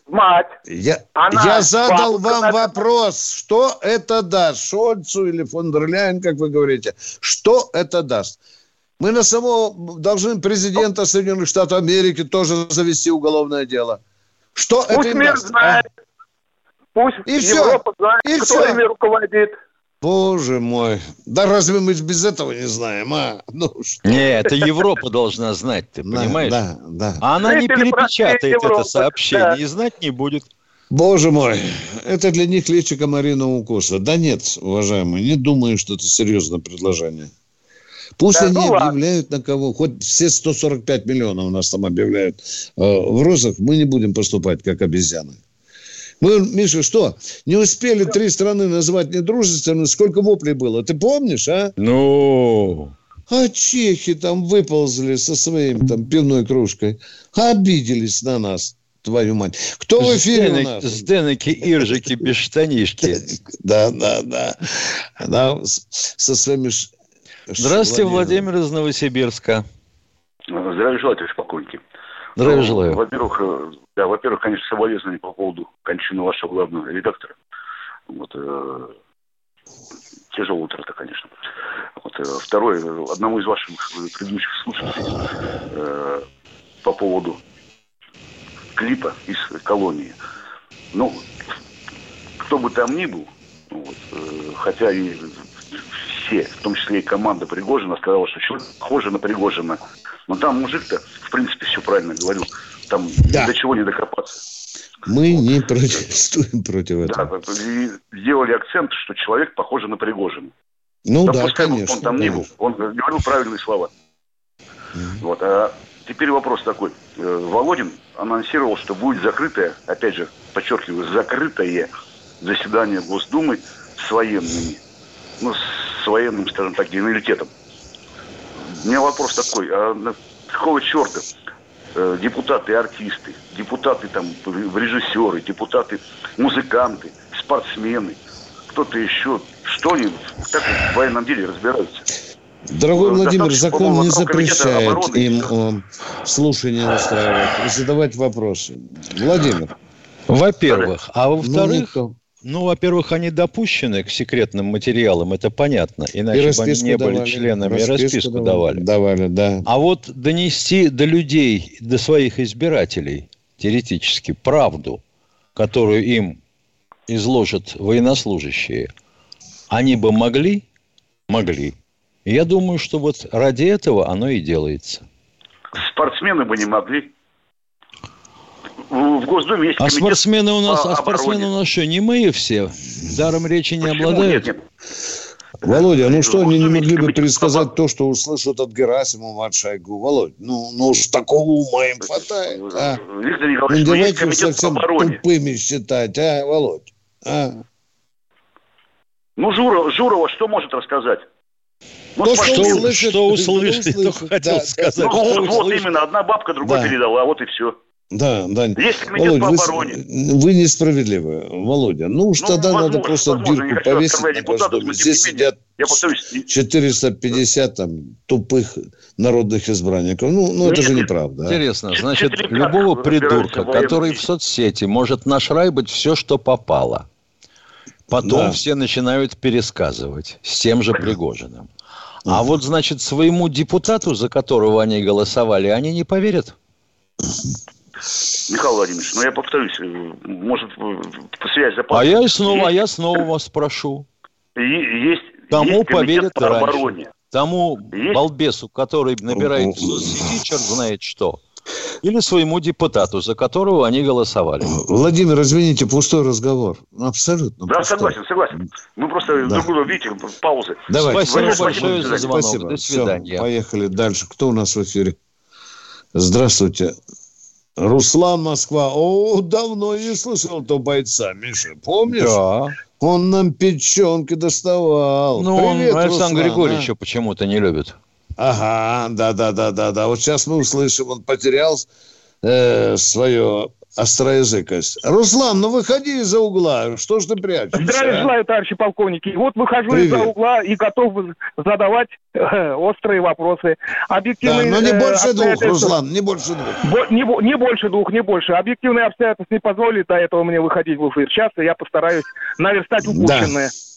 мать. Я, она я задал вам на... вопрос, что это даст? Шольцу или фон дер Ляйн, как вы говорите. Что это даст? Мы на самого должны президента Соединенных Штатов Америки тоже завести уголовное дело. Что Пусть это мир даст? знает. А? Пусть и Европа все. знает, и кто все. ими руководит. Боже мой. Да разве мы без этого не знаем, а? Ну, что? Не, это Европа должна знать, ты понимаешь? Да, да. А она не перепечатает это сообщение и знать не будет. Боже мой, это для них лечика Марина укуса. Да нет, уважаемые, не думаю, что это серьезное предложение. Пусть да, они ну, объявляют на кого, хоть все 145 миллионов у нас там объявляют э, в розах, мы не будем поступать как обезьяны. Мы, Миша, что, не успели три страны назвать недружественными, сколько воплей было? Ты помнишь, а? Ну... А чехи там выползли со своим там пивной кружкой. Обиделись на нас, твою мать. Кто в эфире Сденек, у нас? Сденеки, иржики, без штанишки. Да, да, да. да со своими... Здравствуйте, Владимир из Новосибирска. Здравия желаю, товарищ полковники. Здравия желаю. Во-первых, да, во-первых, конечно, соболезнования по поводу кончины вашего главного редактора. Вот, э, тяжелая утрата, конечно. Вот, э, второе, одному из ваших предыдущих слушателей э, по поводу клипа из колонии. Ну, кто бы там ни был, вот, э, хотя и все, в том числе и команда Пригожина, сказала, что человек похоже на Пригожина. Но там мужик-то, в принципе, все правильно говорил. Там да. до чего не докопаться. Мы вот. не протестуем против этого. Да, и сделали акцент, что человек похож на Пригожина. Ну да, да конечно. Он там конечно. не был, он говорил правильные слова. Mm-hmm. Вот, а теперь вопрос такой. Э, Володин анонсировал, что будет закрытое, опять же, подчеркиваю, закрытое заседание Госдумы с военными. Ну, с военным, скажем так, генералитетом. У меня вопрос такой, а какого черта э, депутаты, артисты, депутаты там, режиссеры, депутаты, музыканты, спортсмены, кто-то еще, что они так в военном деле разбираются? Дорогой ну, Владимир, закон не запрещает им э, слушание устраивать и задавать вопросы. Владимир. Во-первых. А во-вторых, ну, ну, во-первых, они допущены к секретным материалам, это понятно. Иначе бы они не давали, были членами, расписку, и расписку давали. Давали, да. А вот донести до людей, до своих избирателей, теоретически, правду, которую им изложат военнослужащие, они бы могли? Могли. Я думаю, что вот ради этого оно и делается. Спортсмены бы не могли в Госдуме есть а спортсмены у нас, а спортсмены у нас что, не мы все? Даром речи не Почему? обладают? Нет, нет. Володя, ну что, они не могли бы пересказать то, что услышат от Герасимова, от Шойгу? Володь, ну, ну уж такого ума им хватает, а? Виктор Николаевич, ну, давайте уж совсем тупыми считать, а, Володь? А? Ну, Журова, Журова что может рассказать? Ну, что, что, услышит, что услышит, что услышит, хотел да, сказать. Ну, вот, вот именно, одна бабка другой да. передала, вот и все. Да, да. Есть комитет Володь, по обороне. Вы, вы несправедливы, Володя. Ну уж ну, тогда возможно, надо просто возможно, дырку повесить на Госдуме. Здесь сидят я повторюсь, 450 там, тупых народных избранников. Ну, ну это же неправда. А? Интересно. Значит, любого придурка, который в соцсети может нашрайбать все, что попало. Потом да. все начинают пересказывать с тем же Пригожиным. А вот, значит, своему депутату, за которого они голосовали, они не поверят. Михаил Владимирович, ну я повторюсь, э, может, связь запасна. А я снова, а я снова вас спрошу. Есть, Кому есть поверят по раньше? Обороне. Тому есть? балбесу, который набирает в соцсети, черт знает что. Или своему депутату, за которого они голосовали. Владимир, извините, пустой разговор. Абсолютно Да, пустой. согласен, согласен. Мы просто да. друг друга, видите, паузы. Давай. Спасибо большое за звонок. Спасибо. До свидания. Все, поехали дальше. Кто у нас в эфире? Здравствуйте. Руслан Москва. О, давно не слышал этого бойца, Миша. Помнишь? Да. Он нам печенки доставал. Ну, Привет, он Александр Григорьевич а? почему-то не любит. Ага, да-да-да-да-да. Вот сейчас мы услышим, он потерял э, свое остроязыкость. Руслан, ну выходи из-за угла. Что ж ты прячешься? Здравия а? желаю, товарищи полковники. Вот выхожу из-за угла и готов задавать э, острые вопросы. Объективные, да, но не э, больше двух, Руслан, не больше двух. Бо, не, не больше двух, не больше. Объективные обстоятельства не позволили до этого мне выходить в эфир. Сейчас я постараюсь наверстать упущенное. Да.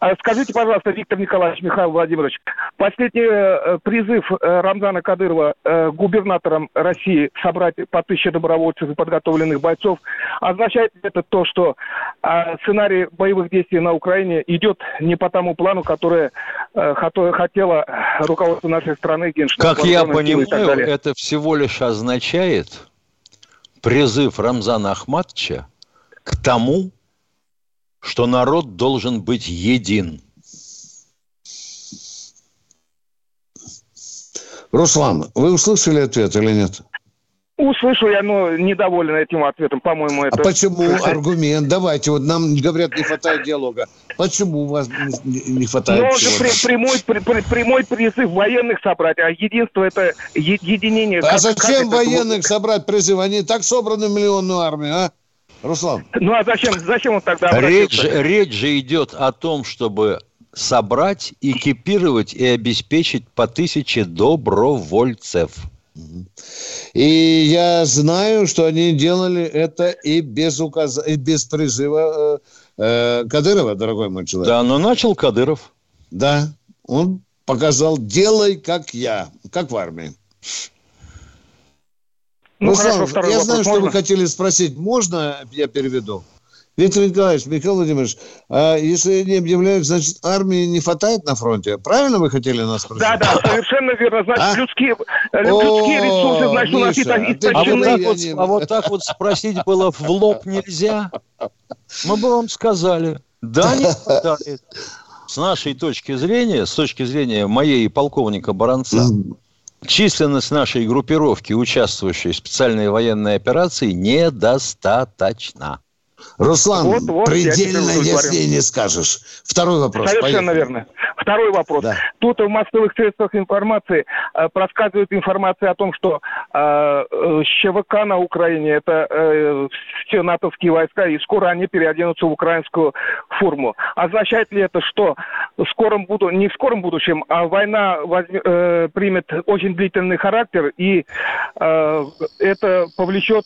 А скажите, пожалуйста, Виктор Николаевич, Михаил Владимирович, последний э, призыв э, Рамзана Кадырова э, губернатором России собрать по тысяче добровольцев и подготовленных бойцов, означает это то, что а, сценарий боевых действий на Украине идет не по тому плану, который хотело руководство нашей страны, Генштаб. Как я понимаю, это всего лишь означает призыв Рамзана Ахматовича к тому, что народ должен быть един. Руслан, вы услышали ответ или нет? Услышал я, но недоволен этим ответом. По-моему, это... А почему аргумент? Давайте, вот нам говорят, не хватает диалога. Почему у вас не хватает Ну, это при, прямой, при, прямой призыв военных собрать, а единство – это е, единение. А как, зачем как военных это... собрать призыв? Они так собраны в миллионную армию, а? Руслан. Ну, а зачем, зачем он тогда речь, речь же идет о том, чтобы собрать, экипировать и обеспечить по тысяче добровольцев. И я знаю, что они делали это и без, указ... и без призыва э, э, Кадырова, дорогой мой человек. Да, но начал Кадыров. Да, он показал, делай как я, как в армии. Ну, Руслан, хорошо, я знаю, что вы хотели спросить. Можно я переведу? Виктор Николаевич, Михаил Владимирович, а если не объявляют, значит, армии не хватает на фронте? Правильно вы хотели нас спросить? Да, да, совершенно верно. Значит, а? людские, людские ресурсы, значит, у нас истощены. А а вот так вот спросить было в лоб нельзя? Мы бы вам сказали, да, не хватает. С нашей точки зрения, с точки зрения моей и полковника Баранца, численность нашей группировки, участвующей в специальной военной операции, недостаточна. Руслан, вот, вот, предельно яснее не скажешь. Второй вопрос. Совершенно поехали. верно. Второй вопрос. Да. Тут в массовых средствах информации э, проскальзывает информация о том, что э, ЩВК на Украине это э, все натовские войска, и скоро они переоденутся в украинскую форму. Означает ли это, что в скором буду, не в скором будущем, а война возьм, э, примет очень длительный характер, и э, это повлечет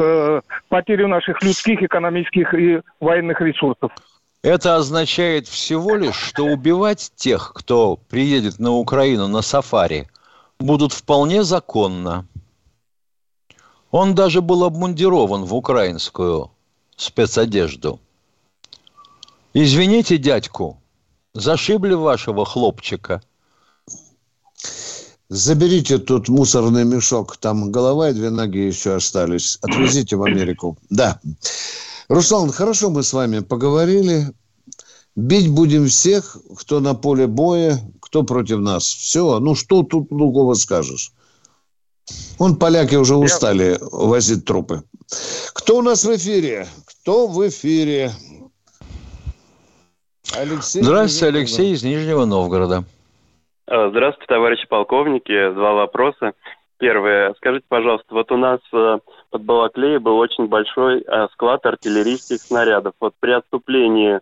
э, потерю наших людских, экономических и военных ресурсов? Это означает всего лишь, что убивать тех, кто приедет на Украину на сафари, будут вполне законно. Он даже был обмундирован в украинскую спецодежду. Извините, дядьку, зашибли вашего хлопчика. Заберите тут мусорный мешок, там голова и две ноги еще остались. Отвезите в Америку. Да. Руслан, хорошо мы с вами поговорили. Бить будем всех, кто на поле боя, кто против нас. Все, ну что тут другого скажешь? Вон поляки уже устали Я... возить трупы. Кто у нас в эфире? Кто в эфире? Алексей Здравствуйте, Алексей из Нижнего Новгорода. Здравствуйте, товарищи полковники. Два вопроса. Первое. Скажите, пожалуйста, вот у нас э, под Балаклеей был очень большой э, склад артиллерийских снарядов. Вот при отступлении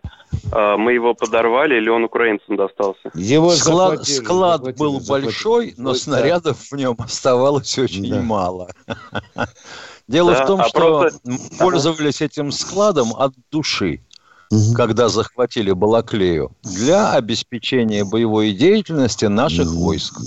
э, мы его подорвали или он украинцам достался? Его склад захватили, склад захватили, был захватили. большой, но Ой, снарядов да. в нем оставалось очень да. мало. Дело да, в том, а что просто... пользовались этим складом от души угу. когда захватили Балаклею, для обеспечения боевой деятельности наших угу. войск.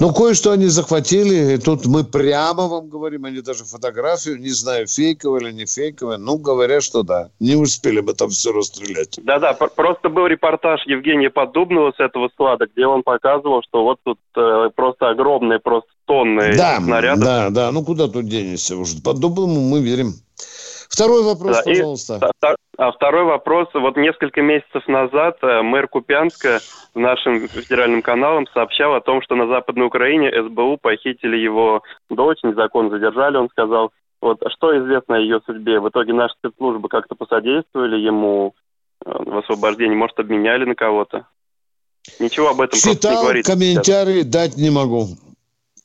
Ну, кое-что они захватили, и тут мы прямо вам говорим, они даже фотографию, не знаю, фейковая или не фейковая, ну, говорят, что да. Не успели бы там все расстрелять. Да-да, просто был репортаж Евгения Поддубного с этого склада, где он показывал, что вот тут э, просто огромные, просто тонны да, снарядов. Да, да, ну куда тут денешься уже. Поддубному мы верим. Второй вопрос, да, пожалуйста. И, а второй вопрос. Вот несколько месяцев назад э, мэр Купянска нашим федеральным каналом сообщал о том, что на Западной Украине СБУ похитили его дочь, незаконно задержали, он сказал. Вот что известно о ее судьбе? В итоге наши спецслужбы как-то посодействовали ему э, в освобождении, может, обменяли на кого-то? Ничего об этом Читал, не говорит. комментарии дать не могу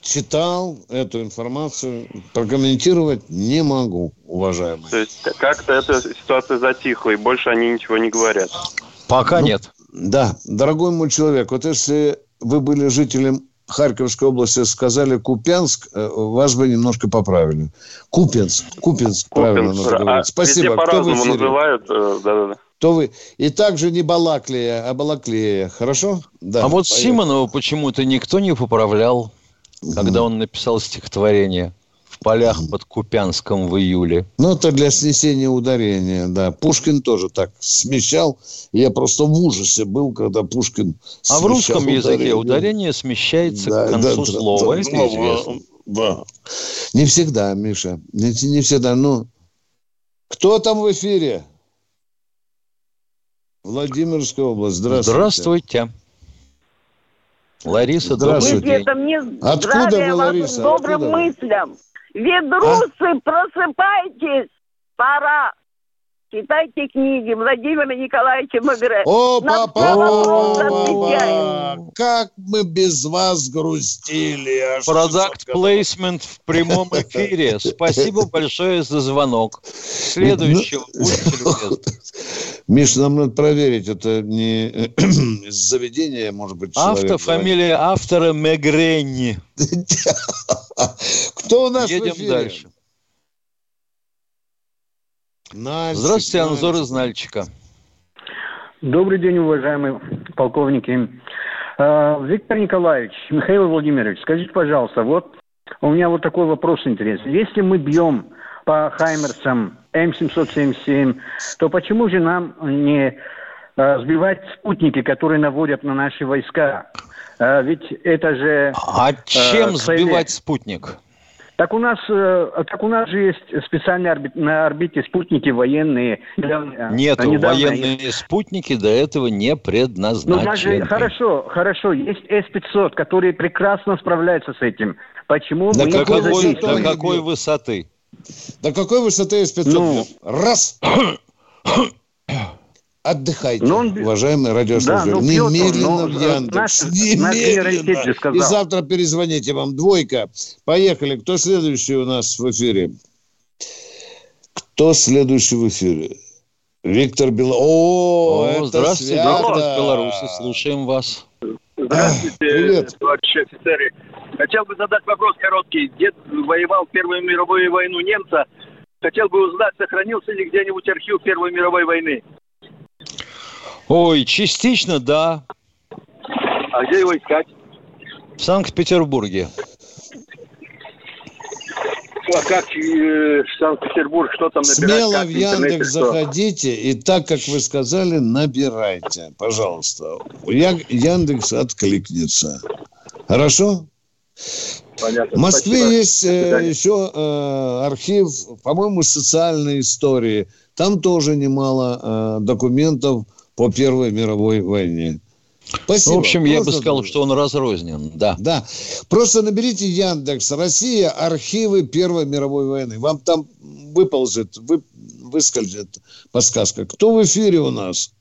читал эту информацию, прокомментировать не могу, уважаемый. То есть как-то эта ситуация затихла, и больше они ничего не говорят? Пока ну, нет. Да, дорогой мой человек, вот если вы были жителем Харьковской области, сказали Купянск, э, вас бы немножко поправили. Купенск, Купенск, Купенск правильно надо говорить. А Спасибо. Кто в эфире? называют, э, да-да-да. то вы. И также не Балаклия, а Балаклея. Хорошо? Да, а вот поехали. Симонова почему-то никто не поправлял, когда он написал стихотворение в полях под Купянском в июле. Ну, это для снесения ударения, да. Пушкин тоже так смещал. Я просто в ужасе был, когда Пушкин А в русском ударение. языке ударение смещается да, к концу да, слова, да, это да, известно. Да. Не всегда, Миша. Не, не всегда. Ну, кто там в эфире? Владимирская область. Здравствуйте. Здравствуйте. Лариса, здравствуйте. Это мне Откуда вы, Лариса? добрым Откуда мыслям. Ведрусы, а? просыпайтесь, пора. Читайте книги Владимира Николаевича Магре. О, папа, как мы без вас грустили. Продакт плейсмент в прямом эфире. Спасибо большое за звонок. Следующего, будьте любезны. Миш, нам надо проверить, это не из заведения, может быть, человек. Автор, фамилия автора Мегренни. Кто у нас Едем дальше. Нальчик, Здравствуйте, Нальчик. Анзор из Нальчика. Добрый день, уважаемые полковники. А, Виктор Николаевич, Михаил Владимирович, скажите, пожалуйста, вот у меня вот такой вопрос интересный. Если мы бьем по Хаймерсам М777, то почему же нам не а, сбивать спутники, которые наводят на наши войска? А, ведь это же... А чем сбивать спутник? Так у нас, э, так у нас же есть специальные орбит, на орбите спутники военные. Нет, военные есть... спутники до этого не предназначены. Ну, даже, хорошо, хорошо, есть С-500, которые прекрасно справляются с этим. Почему до мы какой, не До какой высоты? До какой высоты С-500? Ну... Раз! Отдыхайте, но он... уважаемые радиослушатели. Да, Немедленно он, в Яндекс. Наш, Немедленно. Наш И завтра перезвоните вам. Двойка. Поехали. Кто следующий у нас в эфире? Кто следующий в эфире? Виктор Бело... О, О здравствуйте, Виктор из Беларуси. Слушаем вас. Здравствуйте, Привет. товарищи офицеры. Хотел бы задать вопрос короткий. Дед воевал в Первую мировую войну немца. Хотел бы узнать, сохранился ли где-нибудь архив Первой мировой войны. Ой, частично да. А где его искать? В Санкт-Петербурге. А как э, Санкт-Петербург, что там набирать? Смело как в Яндекс заходите и так, как вы сказали, набирайте, пожалуйста. Яндекс откликнется. Хорошо? Понятно. В Москве Спасибо. есть э, еще э, архив, по-моему, социальной истории. Там тоже немало э, документов по Первой мировой войне. Спасибо. В общем, Просто... я бы сказал, что он разрознен, да. Да. Просто наберите Яндекс Россия, архивы Первой мировой войны. Вам там выползет, вы, выскользит подсказка. Кто в эфире у нас?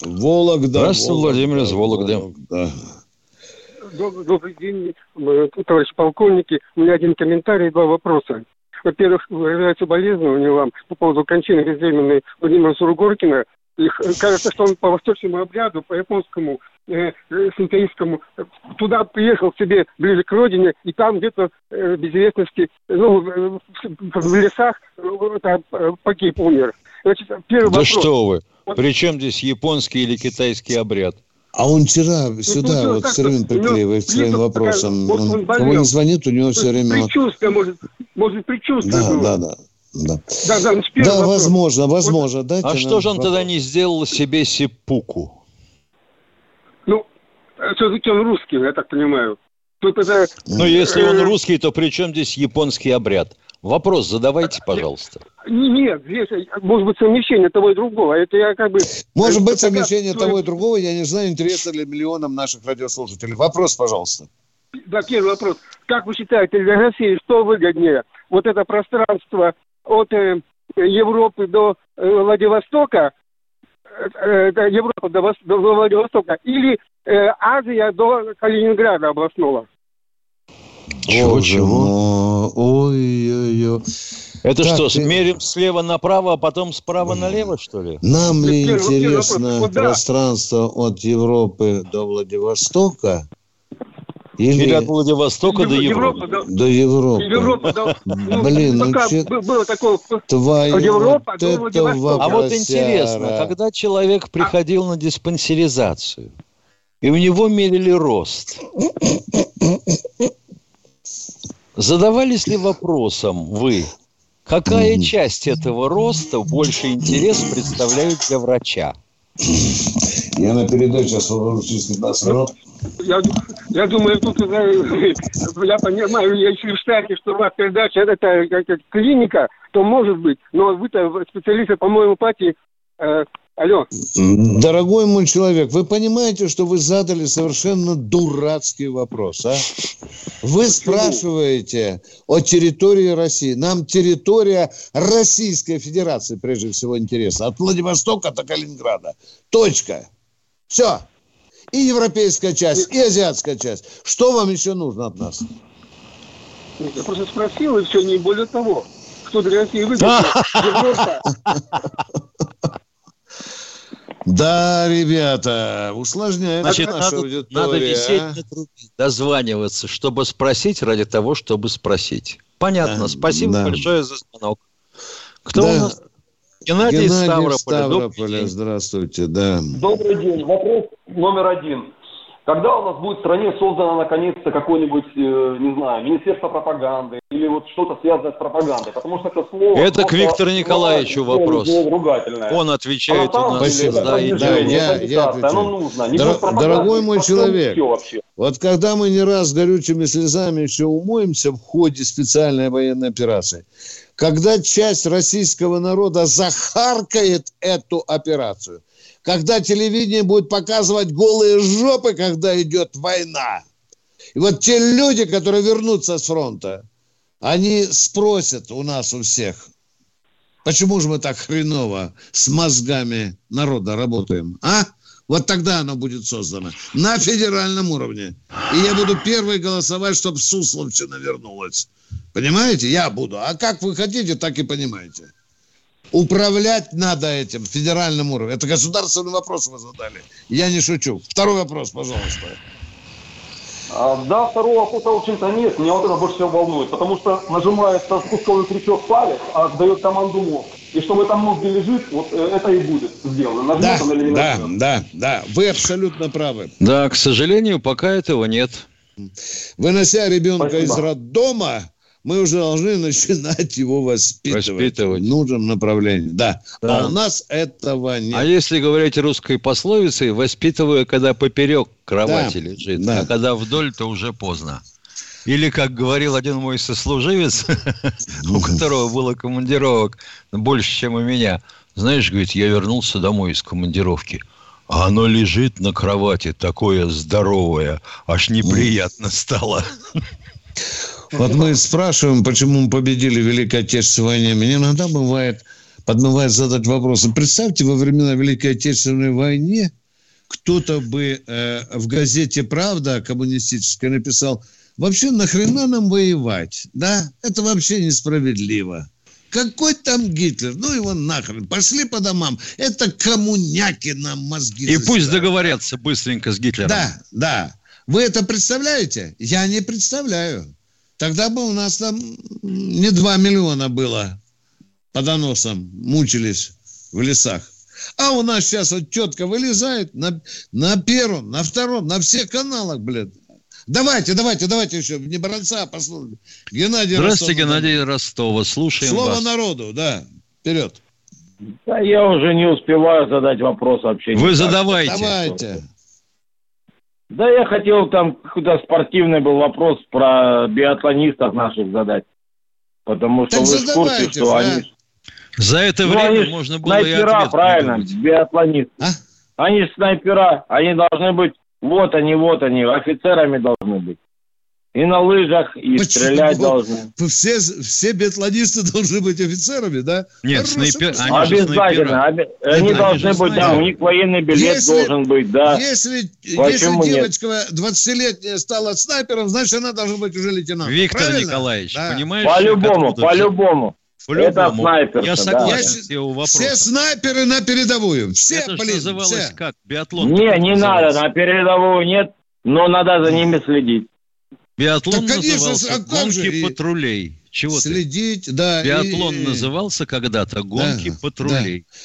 Вологда. Здравствуйте, Вологда, Владимир из Вологды. Вологда. Добрый, добрый день, товарищи полковники. У меня один комментарий и два вопроса. Во-первых, выражаю соболезнования вам по поводу кончины безвременной Владимира Сургоркина. И кажется, что он по восточному обряду, по японскому, э, синтеистскому, туда приехал к себе ближе к родине, и там где-то э, без известности, ну, в, в лесах э, погиб, умер. Значит, первый да вопрос. что вы, при чем здесь японский или китайский обряд? А он вчера ну, сюда ну, вот все время приклеивает своим вопросом. Такая, он, он кого не звонит, у него все время... Предчувствие, может, может предчувствие да, было. Да, да. Да, да, да, да возможно, возможно. Дайте а что же он вопрос. тогда не сделал себе сипуку? Ну, все-таки он русский, я так понимаю. Тут это... Ну, если он э, русский, то при чем здесь японский обряд? Вопрос задавайте, пожалуйста. Нет, здесь может быть совмещение того и другого. Это я как бы... Может быть совмещение того и другого. Я не знаю, интересно ли миллионам наших радиослушателей. Вопрос, пожалуйста. Да, первый вопрос. Как вы считаете, для России что выгоднее? Вот это пространство от э, Европы до э, Владивостока, э, э Европа до, до Владивостока, или э, Азия до Калининграда областного? Чего, чего? Ой-ой-ой. Это так, что, ты... смерим слева направо, а потом справа налево, что ли? Нам ли интересно вот, пространство от Европы до Владивостока Или, Или от Владивостока до Европы. До Европы. Европа. Ну, Блин, ну че... Было такое... Твою Европа, вот это А вот интересно, когда человек приходил на диспансеризацию, и у него мерили рост, задавались ли вопросом вы, какая часть этого роста больше интерес представляет для врача? Я на передаче освобожу через 15 минут. Я, я думаю, тут я понимаю, если в штате, что у вас передача это, это клиника, то может быть, но вы-то специалисты, по-моему, пати э, Алло. Дорогой мой человек, вы понимаете, что вы задали совершенно дурацкий вопрос, а? Вы спрашиваете о территории России. Нам территория Российской Федерации, прежде всего, интересна. От Владивостока до Калининграда. Точка. Все. И европейская часть, и азиатская часть. Что вам еще нужно от нас? Я просто спросил, и все, не более того. Кто для России выиграл? Да, ребята, усложняет Значит, наша надо, аудитория. Надо висеть а? на трубе, дозваниваться, чтобы спросить, ради того, чтобы спросить. Понятно. Да, Спасибо да. большое за звонок. Кто да. у нас? Геннадий, Геннадий Ставрополя. Ставрополя. Здравствуйте, да. Добрый день. Вопрос номер один. Когда у нас будет в стране создано наконец-то какое-нибудь, э, не знаю, Министерство пропаганды или вот что-то связанное с пропагандой? Потому что это слово... Это к Виктору Николаевичу вопрос. Ругательное. Он отвечает у нас. Спасибо. Да, да, я, я Оно нужно. Не Дор- дорогой мой человек, вот когда мы не раз горючими слезами еще умоемся в ходе специальной военной операции, когда часть российского народа захаркает эту операцию – когда телевидение будет показывать голые жопы, когда идет война. И вот те люди, которые вернутся с фронта, они спросят у нас у всех, почему же мы так хреново с мозгами народа работаем, а? Вот тогда оно будет создано на федеральном уровне. И я буду первый голосовать, чтобы Сусловщина вернулась. Понимаете? Я буду. А как вы хотите, так и понимаете. Управлять надо этим федеральным уровнем. Это государственный вопрос вы задали. Я не шучу. Второй вопрос, пожалуйста. А, да, второго вопроса, в общем-то, нет. Меня вот это больше всего волнует. Потому что нажимается спусковой крючок палец, а дает команду мозг. И что в этом мозге лежит, вот э, это и будет сделано. да, да, да, да. Вы абсолютно правы. Да, к сожалению, пока этого нет. Вынося ребенка Спасибо. из роддома, мы уже должны начинать его воспитывать, воспитывать. в нужном направлении. Да. да. А у нас этого нет. А если говорить русской пословицей, воспитываю, когда поперек кровати да. лежит, да. а когда вдоль, то уже поздно. Или, как говорил один мой сослуживец, у которого было командировок больше, чем у меня, знаешь, говорит, я вернулся домой из командировки, а оно лежит на кровати такое здоровое, аж неприятно стало. Вот мы спрашиваем, почему мы победили в Великой Отечественной войне. Мне иногда бывает, подмывает задать вопросы. Представьте, во времена Великой Отечественной войны кто-то бы э, в газете «Правда» коммунистической написал, вообще нахрена нам воевать? Да, это вообще несправедливо. Какой там Гитлер? Ну его нахрен. Пошли по домам. Это коммуняки нам мозги. И пусть договорятся быстренько с Гитлером. Да, да. Вы это представляете? Я не представляю. Тогда бы у нас там не 2 миллиона было по доносам, мучились в лесах. А у нас сейчас вот тетка вылезает на, на первом, на втором, на всех каналах, блядь. Давайте, давайте, давайте еще не бронца, а послушаем. Геннадий Здравствуйте, Ростов, Геннадий Ростова. Слушаем Слово вас. народу, да. Вперед. Да я уже не успеваю задать вопрос вообще. Вы задавайте. Давайте. Да я хотел там какой-то спортивный был вопрос про биатлонистов наших задать. Потому что так вы в курсе, что а? они... За это ну, время они можно было снайпера, и ответ правильно, биатлонисты. А? Они снайпера, они должны быть, вот они, вот они, офицерами должны быть. И на лыжах, и Почему? стрелять должны. Все, все биатлонисты должны быть офицерами, да? Нет, снайпер... они Обязательно. Оби... Они Нет, должны быть, да, у них военный билет если, должен быть, да. Если, если девочка 20-летняя стала снайпером, значит, она должна быть уже лейтенантом. Виктор Правильно? Николаевич, да. понимаешь? По-любому, по-любому. Это снайпер. Я согласен да. Все снайперы на передовую. Все, Это блин, называлось все. как? Биатлон. Не, не надо, на передовую нет, но надо за ними следить. Биатлон так, конечно, назывался а гонки же? патрулей. Чего Следить, ты? да. Биатлон и... назывался когда-то гонки да, патрулей. Да.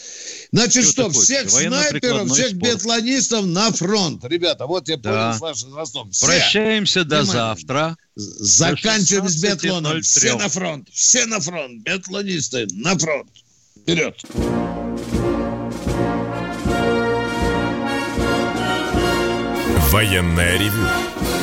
Значит, что, что всех снайперов, всех спорт. биатлонистов на фронт. Ребята, вот я да. понял с вашим возрастом. Прощаемся до Внимание. завтра. Заканчиваем с биатлоном. Все на фронт. Все на фронт. Биатлонисты на фронт. Вперед. Военная ревю.